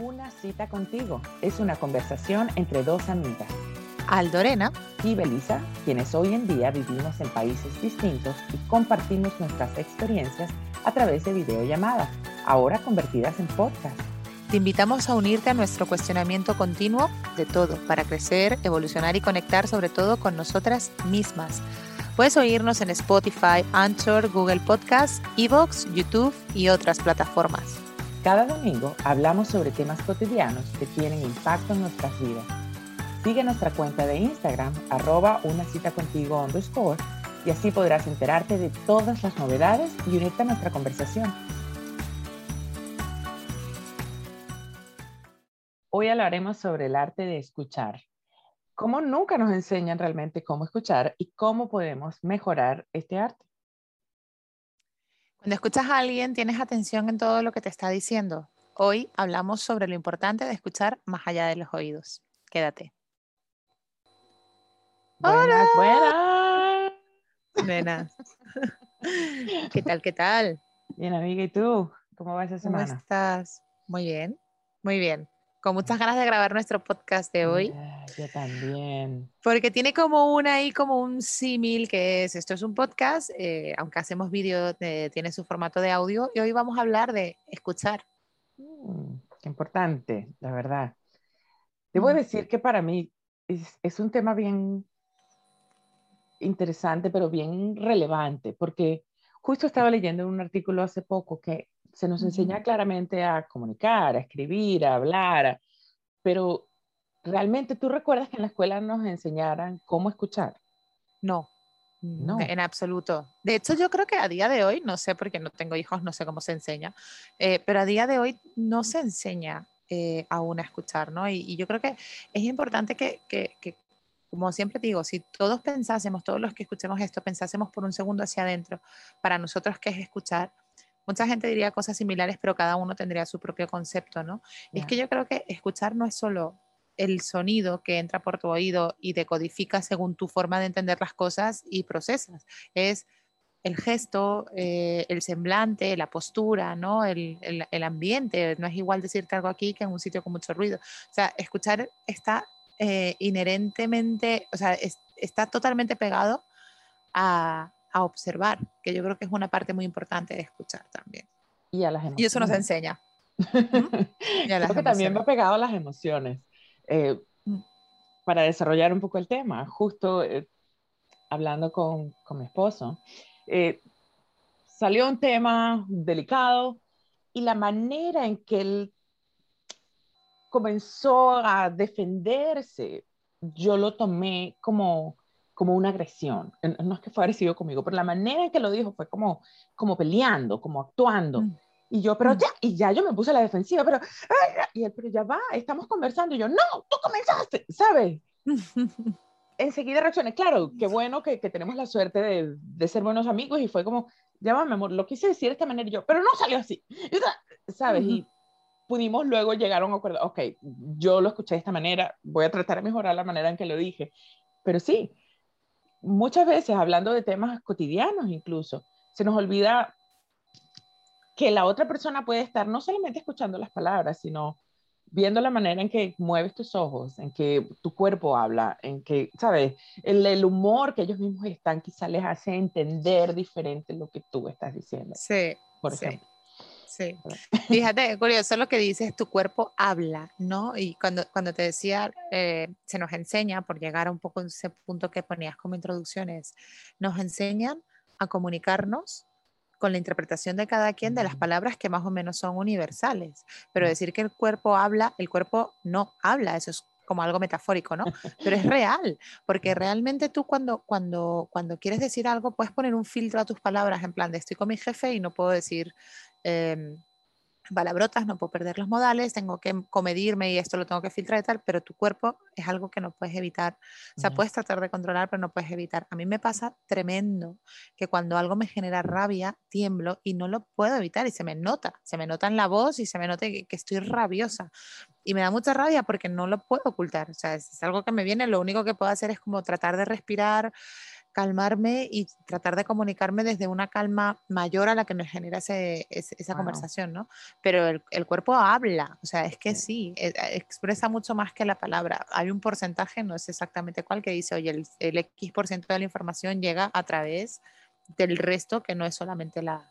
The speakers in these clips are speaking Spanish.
Una cita contigo es una conversación entre dos amigas. Aldorena y Belisa, quienes hoy en día vivimos en países distintos y compartimos nuestras experiencias a través de videollamadas, ahora convertidas en podcast. Te invitamos a unirte a nuestro cuestionamiento continuo de todo para crecer, evolucionar y conectar sobre todo con nosotras mismas. Puedes oírnos en Spotify, Anchor, Google Podcasts, Evox, YouTube y otras plataformas. Cada domingo hablamos sobre temas cotidianos que tienen impacto en nuestras vidas. Sigue nuestra cuenta de Instagram, arroba una cita contigo y así podrás enterarte de todas las novedades y unirte a nuestra conversación. Hoy hablaremos sobre el arte de escuchar. Cómo nunca nos enseñan realmente cómo escuchar y cómo podemos mejorar este arte. Cuando escuchas a alguien, tienes atención en todo lo que te está diciendo. Hoy hablamos sobre lo importante de escuchar más allá de los oídos. Quédate. Buenas, buenas. Buenas. ¿Qué tal, qué tal? Bien, amiga, ¿y tú? ¿Cómo va esa semana? ¿Cómo estás? Muy bien, muy bien. Con muchas ganas de grabar nuestro podcast de hoy. yo también. Porque tiene como una ahí, como un símil, que es, esto es un podcast, eh, aunque hacemos vídeo, eh, tiene su formato de audio, y hoy vamos a hablar de escuchar. Mm, qué importante, la verdad. Debo decir que para mí es, es un tema bien interesante, pero bien relevante, porque justo estaba leyendo un artículo hace poco que se nos enseña claramente a comunicar, a escribir, a hablar, pero realmente tú recuerdas que en la escuela nos enseñaran cómo escuchar. No, no. En absoluto. De hecho, yo creo que a día de hoy, no sé porque no tengo hijos, no sé cómo se enseña, eh, pero a día de hoy no se enseña eh, aún a escuchar, ¿no? Y, yo creo que es importante que, que, que, como siempre digo, si todos pensásemos, todos los que escuchemos esto, pensásemos por un segundo hacia adentro, para nosotros qué es escuchar, mucha gente diría cosas similares, pero cada uno tendría su propio concepto, ¿no? Es que yo creo que escuchar no es solo el sonido que entra por tu oído y decodifica según tu forma de entender las cosas y procesas, es el gesto, eh, el semblante, la postura, ¿no? El, el, ambiente. No es igual decirte algo aquí que en un sitio con mucho ruido. O sea, escuchar está eh, inherentemente, o sea, está totalmente pegado a, a, observar, que yo creo que es una parte muy importante de escuchar también. Y a las emociones. Y eso nos enseña. creo que también va pegado a las emociones. Eh, mm. para desarrollar un poco el tema, justo eh, hablando con, con, mi esposo, salió un tema delicado y la manera en que él comenzó a defenderse, yo lo tomé como, como una agresión. No es que fue agresivo conmigo, pero la manera en que lo dijo fue como, como peleando, como actuando. Mm. Y yo, pero mm. ya, y ya yo me puse a la defensiva, pero, y él, pero ya va, estamos conversando. Y yo, no, tú comenzaste, ¿sabes? Enseguida reaccioné, claro, qué bueno que, que tenemos la suerte de, de, ser buenos amigos y fue como, ya va, mi amor, lo quise decir de esta manera y yo, pero no salió así, ¿sabes? Y pudimos luego llegar a un acuerdo, ok, yo lo escuché de esta manera, voy a tratar de mejorar la manera en que lo dije. Pero sí, muchas veces hablando de temas cotidianos incluso, se nos olvida que la otra persona puede estar no solamente escuchando las palabras, sino viendo la manera en que mueves tus ojos, en que tu cuerpo habla, en que, ¿sabes? El, el humor que ellos mismos están quizá les hace entender diferente lo que tú estás diciendo. Sí. Por ejemplo. Sí, fíjate, curioso lo que dices, tu cuerpo habla, ¿no? Y cuando, cuando te decía, eh, se nos enseña, por llegar a un poco a ese punto que ponías como introducciones, nos enseñan a comunicarnos con la interpretación de cada quien de las palabras que más o menos son universales. Pero decir que el cuerpo habla, el cuerpo no habla, eso es como algo metafórico, ¿no? Pero es real, porque realmente tú cuando, cuando, cuando quieres decir algo puedes poner un filtro a tus palabras en plan de estoy con mi jefe y no puedo decir eh, palabrotas, no puedo perder los modales, tengo que comedirme y esto lo tengo que filtrar y tal, pero tu cuerpo es algo que no puedes evitar. O sea, puedes tratar de controlar, pero no puedes evitar. A mí me pasa tremendo que cuando algo me genera rabia, tiemblo y no lo puedo evitar y se me nota, se me nota en la voz y se me nota que, estoy rabiosa. Y me da mucha rabia porque no lo puedo ocultar. O sea, es, es algo que me viene, lo único que puedo hacer es como tratar de respirar, calmarme y tratar de comunicarme desde una calma mayor a la que me genera esa conversación, ¿no? Pero el, cuerpo habla, o sea, es que sí, e, expresa mucho más que la palabra. Hay un porcentaje, no es exactamente cuál, que dice, oye, el, el X por ciento de la información llega a través del resto que no es solamente la,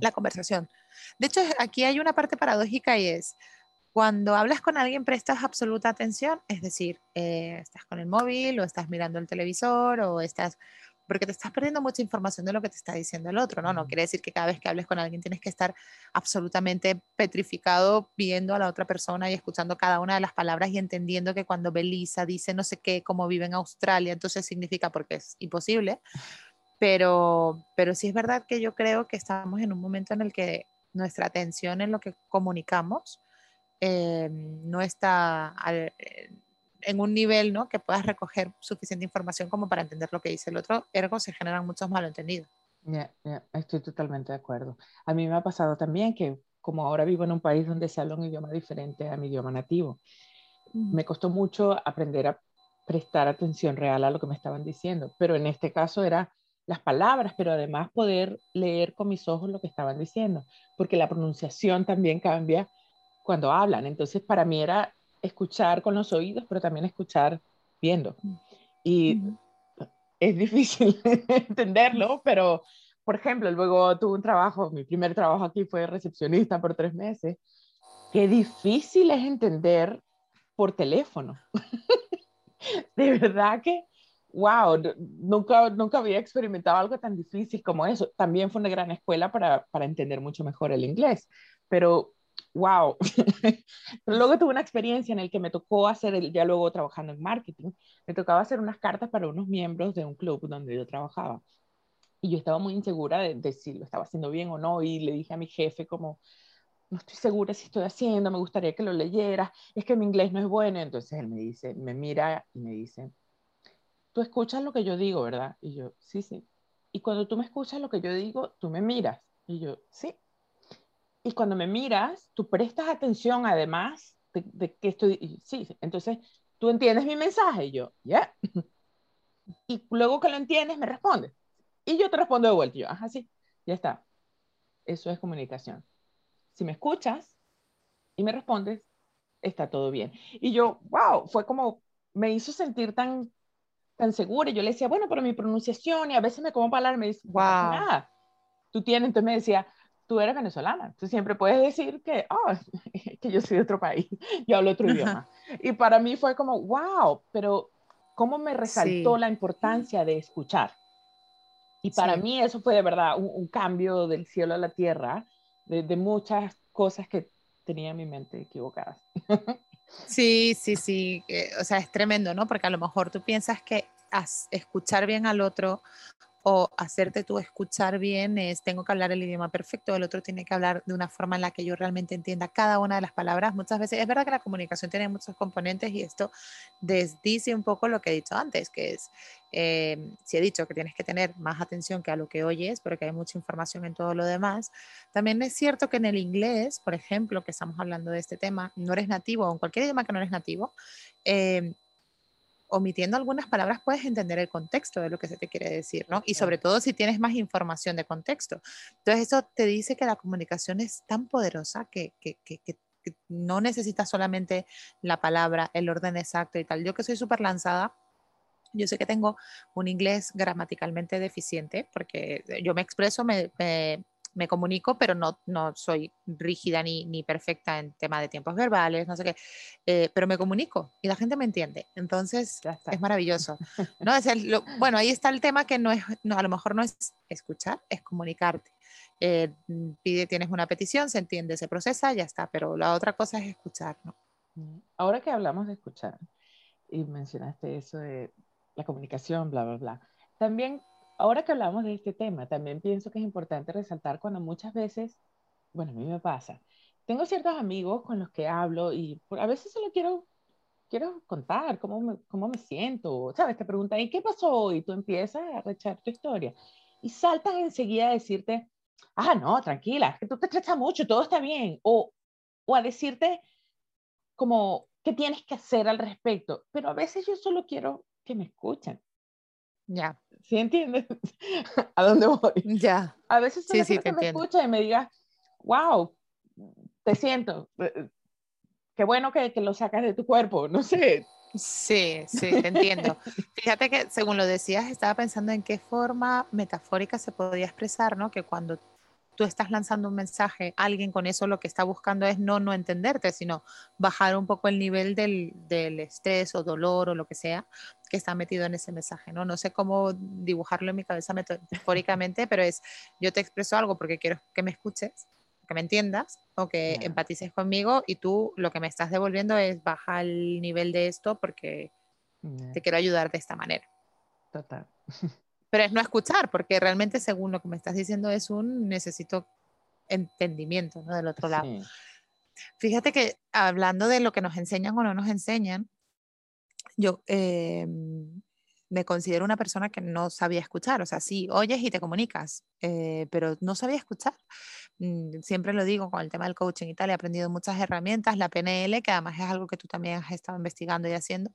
la conversación. De hecho, aquí hay una parte paradójica y es, cuando hablas con alguien prestas absoluta atención, es decir, eh, estás con el móvil o estás mirando el televisor o estás, porque te estás perdiendo mucha información de lo que te está diciendo el otro, ¿no? No quiere decir que cada vez que hables con alguien tienes que estar absolutamente petrificado viendo a la otra persona y escuchando cada una de las palabras y entendiendo que cuando Belisa dice no sé qué, como vive en Australia, entonces significa porque es imposible. Pero, pero sí es verdad que yo creo que estamos en un momento en el que nuestra atención en lo que comunicamos eh, no está eh, en un nivel ¿no? que puedas recoger suficiente información como para entender lo que dice el otro, ergo se generan muchos malentendidos. Ya, estoy totalmente de acuerdo. A mí me ha pasado también que como ahora vivo en un país donde se habla un idioma diferente a mi idioma nativo, me costó mucho aprender a prestar atención real a lo que me estaban diciendo, pero en este caso era las palabras, pero además poder leer con mis ojos lo que estaban diciendo, porque la pronunciación también cambia cuando hablan. Entonces, para mí era escuchar con los oídos, pero también escuchar viendo. Y es difícil entenderlo, pero, por ejemplo, luego tuve un trabajo, mi primer trabajo aquí fue recepcionista por tres meses. Qué difícil es entender por teléfono. de verdad que, wow, nunca, nunca había experimentado algo tan difícil como eso. También fue una gran escuela para, para entender mucho mejor el inglés, pero wow. Luego tuve una experiencia en la que me tocó hacer, el, ya luego trabajando en marketing, me tocaba hacer unas cartas para unos miembros de un club donde yo trabajaba. Y yo estaba muy insegura de, si lo estaba haciendo bien o no. Y le dije a mi jefe como, no estoy segura si estoy haciendo, me gustaría que lo leyera, es que mi inglés no es bueno. Entonces él me dice, me mira y me dice, tú escuchas lo que yo digo, ¿verdad? Y yo, sí, sí. Y cuando tú me escuchas lo que yo digo, tú me miras. Y yo, sí. Y cuando me miras, tú prestas atención además de, que estoy, sí, entonces tú entiendes mi mensaje y yo, ya. Y luego que lo entiendes, me respondes. Y yo te respondo de vuelta. Y yo, ajá, sí, ya está. Eso es comunicación. Si me escuchas y me respondes, está todo bien. Y yo, wow, fue como, me hizo sentir tan, tan segura. Yo le decía, bueno, pero mi pronunciación, y a veces me como palabras, me dice, wow, nada. Tú tienes, entonces me decía, tú eres venezolana, tú siempre puedes decir que, oh, que yo soy de otro país, yo hablo otro idioma. Y para mí fue como, wow, pero cómo me resaltó la importancia de escuchar. Y para mí eso fue de verdad un, cambio del cielo a la tierra, de, de, muchas cosas que tenía en mi mente equivocadas. Sí, sí, sí, o sea, es tremendo, ¿no? Porque a lo mejor tú piensas que escuchar bien al otro o hacerte tú escuchar bien es tengo que hablar el idioma perfecto, el otro tiene que hablar de una forma en la que yo realmente entienda cada una de las palabras. Muchas veces es verdad que la comunicación tiene muchos componentes y esto desdice un poco lo que he dicho antes, que es, eh, si he dicho que tienes que tener más atención que a lo que oyes, porque hay mucha información en todo lo demás, también es cierto que en el inglés, por ejemplo, que estamos hablando de este tema, no eres nativo o en cualquier idioma que no eres nativo, eh, omitiendo algunas palabras puedes entender el contexto de lo que se te quiere decir, ¿no? Y sobre todo si tienes más información de contexto. Entonces eso te dice que la comunicación es tan poderosa que, que, que, que no necesitas solamente la palabra, el orden exacto y tal. Yo que soy súper lanzada, yo sé que tengo un inglés gramaticalmente deficiente porque yo me expreso, me, me comunico, pero no, no soy rígida ni, ni perfecta en tema de tiempos verbales, no sé qué, eh, pero me comunico y la gente me entiende. Entonces es maravilloso. ¿no? Es bueno, ahí está el tema que no es, no, a lo mejor no es escuchar, es comunicarte. Eh, pide, tienes una petición, se entiende, se procesa, ya está, pero la otra cosa es escuchar. ¿no? Mm, ahora que hablamos de escuchar y mencionaste eso de la comunicación, bla, bla, bla, también ahora que hablamos de este tema, también pienso que es importante resaltar cuando muchas veces, bueno, a mí me pasa, tengo ciertos amigos con los que hablo y a veces solo quiero, quiero contar cómo me, cómo me siento, ¿sabes? Te preguntan, ¿y qué pasó? Y tú empiezas a rechar tu historia y saltan enseguida a decirte, ah, no, tranquila, que tú te estresas mucho, todo está bien, o, o a decirte como, ¿qué tienes que hacer al respecto? Pero a veces yo solo quiero que me escuchen Ya. ¿Sí entiendes? ¿A dónde voy? Ya. A veces sí, sí, me escucha y me diga, wow, te siento. Eh, eh, qué bueno que, que, lo sacas de tu cuerpo, no sé. Sí, sí, te entiendo. Fíjate que según lo decías, estaba pensando en qué forma metafórica se podía expresar, ¿no? Que cuando tú estás lanzando un mensaje, alguien con eso lo que está buscando es no no entenderte, sino bajar un poco el nivel del, del, estrés o dolor o lo que sea que está metido en ese mensaje, ¿no? No sé cómo dibujarlo en mi cabeza metafóricamente, pero es yo te expreso algo porque quiero que me escuches, que me entiendas o que empatices conmigo y tú lo que me estás devolviendo es baja el nivel de esto porque te quiero ayudar de esta manera. Total. pero es no escuchar, porque realmente según lo que me estás diciendo es un necesito entendimiento ¿no? del otro lado. Fíjate que hablando de lo que nos enseñan o no nos enseñan, yo em, me considero una persona que no sabía escuchar, o sea, sí, oyes y te comunicas, eh, pero no sabía escuchar. Mm, siempre lo digo con el tema del coaching y tal, he aprendido muchas herramientas, la PNL, que además es algo que tú también has estado investigando y haciendo,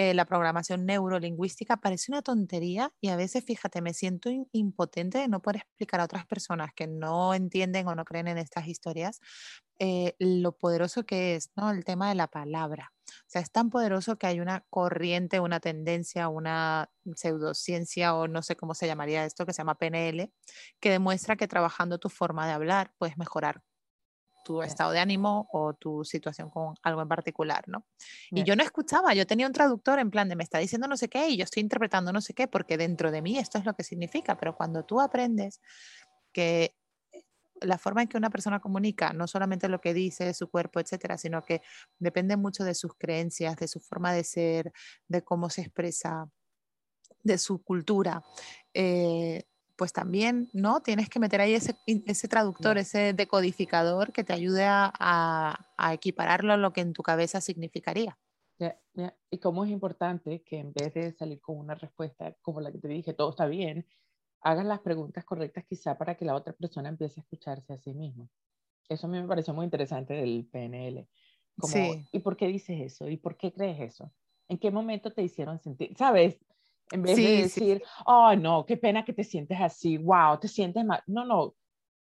eh, la programación neurolingüística parece una tontería y a veces, fíjate, me siento impotente de no poder explicar a otras personas que no entienden o no creen en estas historias eh, lo poderoso que es ¿no? el tema de la palabra. O sea, es tan poderoso que hay una corriente, una tendencia, una pseudociencia o no sé cómo se llamaría esto, que se llama PNL, que demuestra que trabajando tu forma de hablar puedes mejorar tu estado de ánimo o tu situación con algo en particular, ¿no? Y yo no escuchaba, yo tenía un traductor en plan de me está diciendo no sé qué y yo estoy interpretando no sé qué porque dentro de mí esto es lo que significa, pero cuando tú aprendes que la forma en que una persona comunica, no solamente lo que dice, su cuerpo, etcétera, sino que depende mucho de sus creencias, de su forma de ser, de cómo se expresa, de su cultura. Eh, pues también, ¿no? Tienes que meter ahí ese, ese traductor, ese decodificador que te ayude a, a, equipararlo a lo que en tu cabeza significaría. Y cómo es importante que en vez de salir con una respuesta como la que te dije, todo está bien, hagas las preguntas correctas quizá para que la otra persona empiece a escucharse a sí mismo. Eso a mí me pareció muy interesante del PNL. Como, sí. ¿Y por qué dices eso? ¿Y por qué crees eso? ¿En qué momento te hicieron sentir? ¿Sabes? En vez de decir, oh, no, qué pena que te sientes así, wow, te sientes mal. No, no,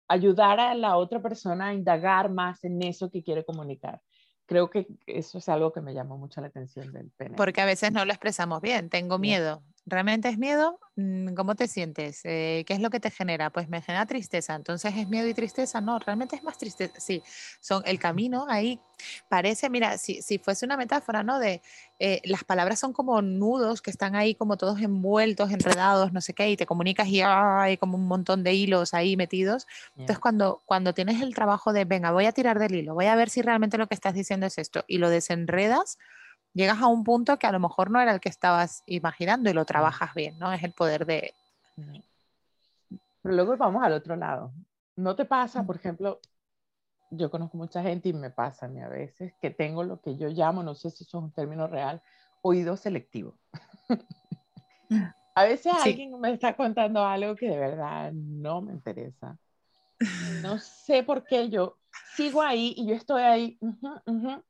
ayudar a la otra persona a indagar más en eso que quiere comunicar. Creo que eso es algo que me llamó mucho la atención del PNL. Porque a veces no lo expresamos bien, tengo miedo, ¿Realmente es miedo? Mm, ¿Cómo te sientes? Eh, ¿Qué es lo que te genera? Pues me genera tristeza. Entonces es miedo y tristeza. No, realmente es más tristeza. Sí, son el camino ahí. Parece, mira, si, si fuese una metáfora, ¿no? De eh, las palabras son como nudos que están ahí como todos envueltos, enredados, no sé qué, y te comunicas y hay como un montón de hilos ahí metidos. Entonces cuando, cuando tienes el trabajo de, venga, voy a tirar del hilo, voy a ver si realmente lo que estás diciendo es esto, y lo desenredas, llegas a un punto que a lo mejor no era el que estabas imaginando y lo trabajas bien, ¿no? Es el poder de... Pero luego vamos al otro lado. ¿No te pasa, por ejemplo, yo conozco mucha gente y me pasa a mí a veces que tengo lo que yo llamo, no sé si eso es un término real, oído selectivo. Mm. a veces alguien me está contando algo que de verdad no me interesa. No sé por qué yo sigo ahí y yo estoy ahí. Uh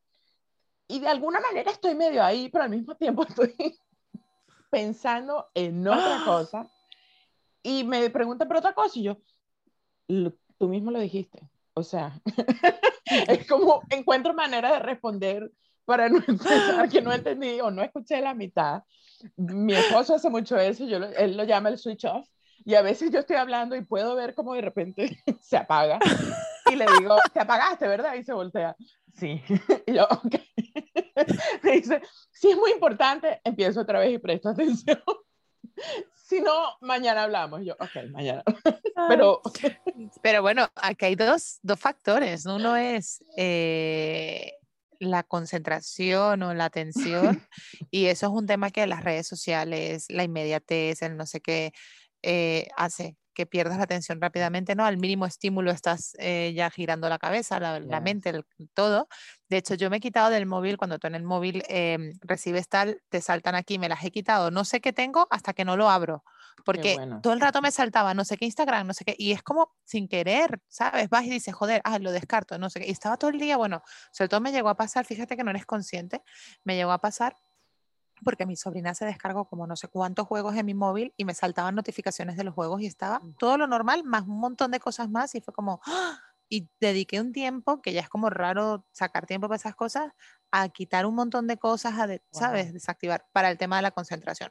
y de alguna manera estoy medio ahí, pero al mismo tiempo estoy pensando en otra cosa. Y me preguntan por otra cosa y yo, tú mismo lo dijiste. O sea, es como encuentro manera de responder para no pensar que no entendí o no escuché la mitad. Mi esposo hace mucho eso, yo, él lo llama el switch off. Y a veces yo estoy hablando y puedo ver cómo de repente se apaga. Y le digo, te apagaste, ¿verdad? Y se voltea. Sí. Y yo, ok. Me dice, si es muy importante, empiezo otra vez y presto atención. Si no, mañana hablamos. Yo, ok, mañana. Pero, Pero bueno, aquí hay dos, dos factores. Uno es eh, la concentración o la atención. y eso es un tema que las redes sociales, la inmediatez, el no sé qué, eh, hace que pierdas la atención rápidamente, ¿no? Al mínimo estímulo estás eh, ya girando la cabeza, la, mente, todo. De hecho, yo me he quitado del móvil, cuando tú en el móvil em, recibes tal, te saltan aquí, me las he quitado, no sé qué tengo hasta que no lo abro, porque todo el rato me saltaba, no sé qué Instagram, no sé qué, y es como sin querer, ¿sabes? Vas y dices, joder, ah, lo descarto, no sé qué, y estaba todo el día, bueno, sobre todo me llegó a pasar, fíjate que no eres consciente, me llegó a pasar porque mi sobrina se descargó como no sé cuántos juegos en mi móvil y me saltaban notificaciones de los juegos y estaba todo lo normal, más un montón de cosas más y fue como, ¡ah! y dediqué un tiempo, que ya es como raro sacar tiempo para esas cosas, a quitar un montón de cosas, a de- ¿sabes? Wow. Desactivar para el tema de la concentración.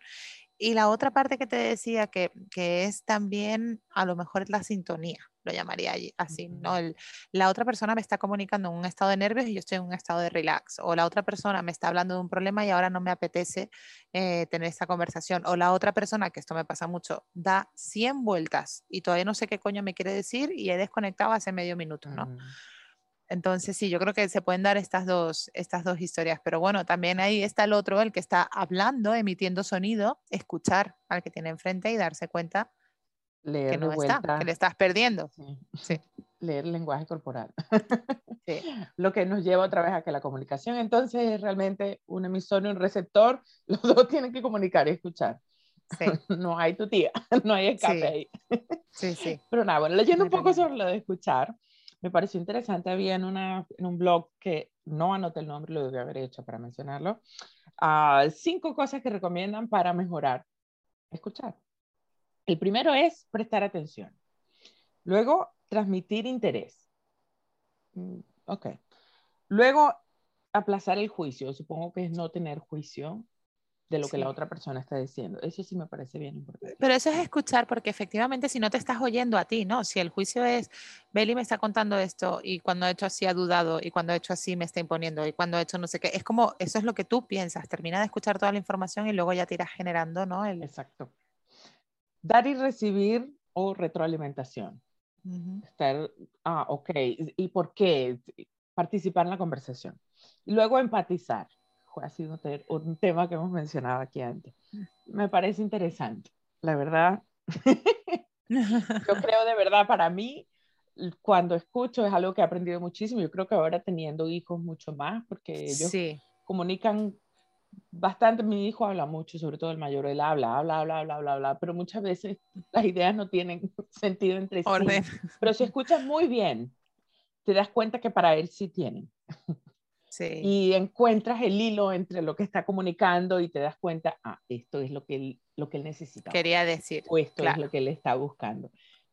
Y la otra parte que te decía que, que es también a lo mejor la sintonía, lo llamaría allí- así, ¿no? Ujú. El, la otra persona me está comunicando en un estado de nervios y yo estoy en un estado de relax. O la otra persona me está hablando de un problema y ahora no me apetece eh, tener esta conversación. O la otra persona, que esto me pasa mucho, da 100 vueltas y todavía no sé qué coño me quiere decir y he desconectado hace medio minuto, ¿no? Mm. Entonces, sí, yo creo que se pueden dar estas dos, estas dos historias, pero bueno, también ahí está el otro, el que está hablando, emitiendo sonido, escuchar al que tiene enfrente y darse cuenta Leer que no está, vuelta. que le estás perdiendo. sí, Sí, Leer el lenguaje corporal. sí. Lo que nos lleva otra vez a que la comunicación entonces es realmente un emisor y un receptor. Los dos tienen que comunicar y escuchar. Sí, No hay tu tía, no hay escape ahí. sí, sí. Pero nada, bueno, leyendo un poco sobre lo de escuchar, me pareció interesante. Había en, una, en un blog que no anoté el nombre, lo debí haber hecho para mencionarlo. ah, cinco cosas que recomiendan para mejorar escuchar. El primero es prestar atención. Luego, transmitir interés. Mm, Ok. Luego, aplazar el juicio. Supongo que es no tener juicio de lo que la Sí. otra persona está diciendo. Eso sí me parece bien importante. Pero eso es escuchar, porque efectivamente si no te estás oyendo a ti, ¿no? Si el juicio es, Beli me está contando esto y cuando ha hecho así ha dudado y cuando ha hecho así me está imponiendo y cuando ha hecho no sé qué, es como, eso es lo que tú piensas, termina de escuchar toda la información y luego ya te irás generando, ¿no? El, Exacto. Dar y recibir o retroalimentación. Ujú. Estar, ah, ok, ¿y por qué? Participar en la conversación. Y luego empatizar. Ha sido un te- un tema que hemos mencionado aquí antes. Me parece interesante, la verdad. Yo creo de verdad, para mí, cuando escucho es algo que he aprendido muchísimo. Yo creo que ahora teniendo hijos mucho más, porque ellos Sí, comunican bastante. Mi hijo habla mucho, sobre todo el mayor, él habla, habla, habla, habla, habla, habla, pero muchas veces las ideas no tienen sentido entre sí. orden. Pero si escuchas muy bien, te das cuenta que para él sí tienen. Sí. Y encuentras el hilo entre lo que está comunicando y te das cuenta, ah, esto es lo que él, lo que él necesita. Quería decir. O esto claro. es lo que él está buscando.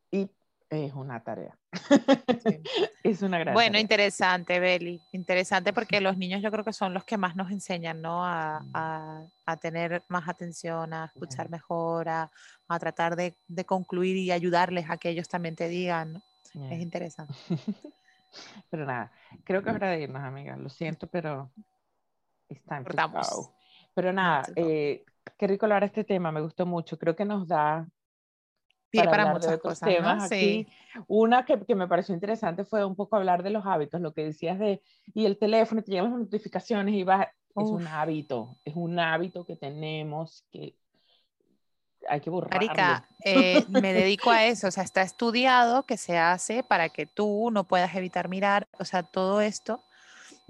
Y es una tarea. sí. es una gran Bueno, tarea. interesante, Beli. Interesante porque los niños yo creo que son los que más nos enseñan, ¿no? A, a- a tener más atención, a escuchar mejor, a, a tratar de, de concluir y ayudarles a que ellos también te digan, ¿no? Ya. Es interesante. Pero nada, creo que es hora de irnos, amigas. Lo siento, pero go. Pero nada, eh, qué rico hablar este tema, me gustó mucho. Creo que nos da para, de muchas cosas, ¿no? temas Sí. aquí. Una que, que me pareció interesante fue un poco hablar de los hábitos, lo que decías de, y el teléfono, te llegan las notificaciones y vas, es un hábito, es un hábito que tenemos que hay que borrarlo. Marica, eh, me dedico a eso, o sea, está estudiado que se hace para que tú no puedas evitar mirar, o sea, todo esto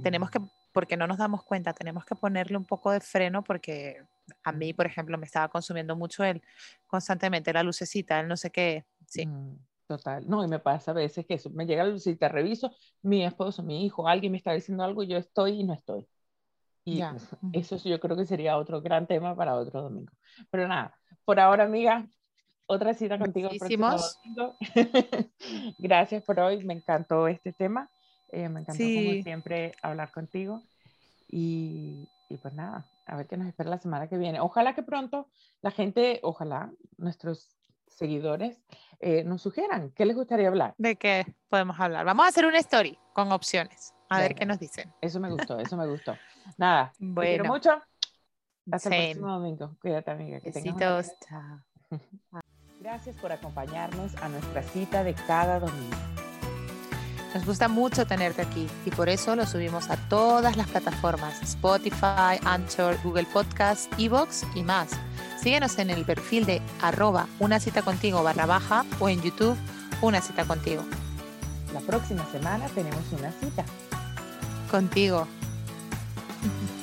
tenemos que, porque no nos damos cuenta, tenemos que ponerle un poco de freno porque a mí, por ejemplo, me estaba consumiendo mucho el constantemente la lucecita, el no sé qué, sí, Mm, Total, no, y me pasa a veces que eso, me llega la lucita, reviso, mi esposo, mi hijo, alguien me está diciendo algo y yo estoy y no estoy. Y Ya. eso sí, yo creo que sería otro gran tema para otro domingo. Pero nada, por ahora, amiga, otra cita contigo el domingo. Gracias por hoy, me encantó este tema. eh, me encantó como Sí. siempre hablar contigo. Y, y pues nada, a ver qué nos espera la semana que viene. Ojalá que pronto la gente, ojalá nuestros seguidores eh, nos sugieran qué les gustaría hablar. ¿de qué podemos hablar? Vamos a hacer una story con opciones, a ver qué nos dicen. Eso me gustó, eso me gustó. Nada, te quiero Bueno, mucho. Hasta same. el próximo domingo. Cuídate, amiga. Que besitos, chao. Gracias por acompañarnos a nuestra cita de cada domingo. Nos gusta mucho tenerte aquí y por eso lo subimos a todas las plataformas, Spotify, Anchor, Google Podcast, Evox y más. Síguenos en el perfil de arroba una cita contigo barra baja o en YouTube una cita contigo. La próxima semana tenemos una cita. Contigo.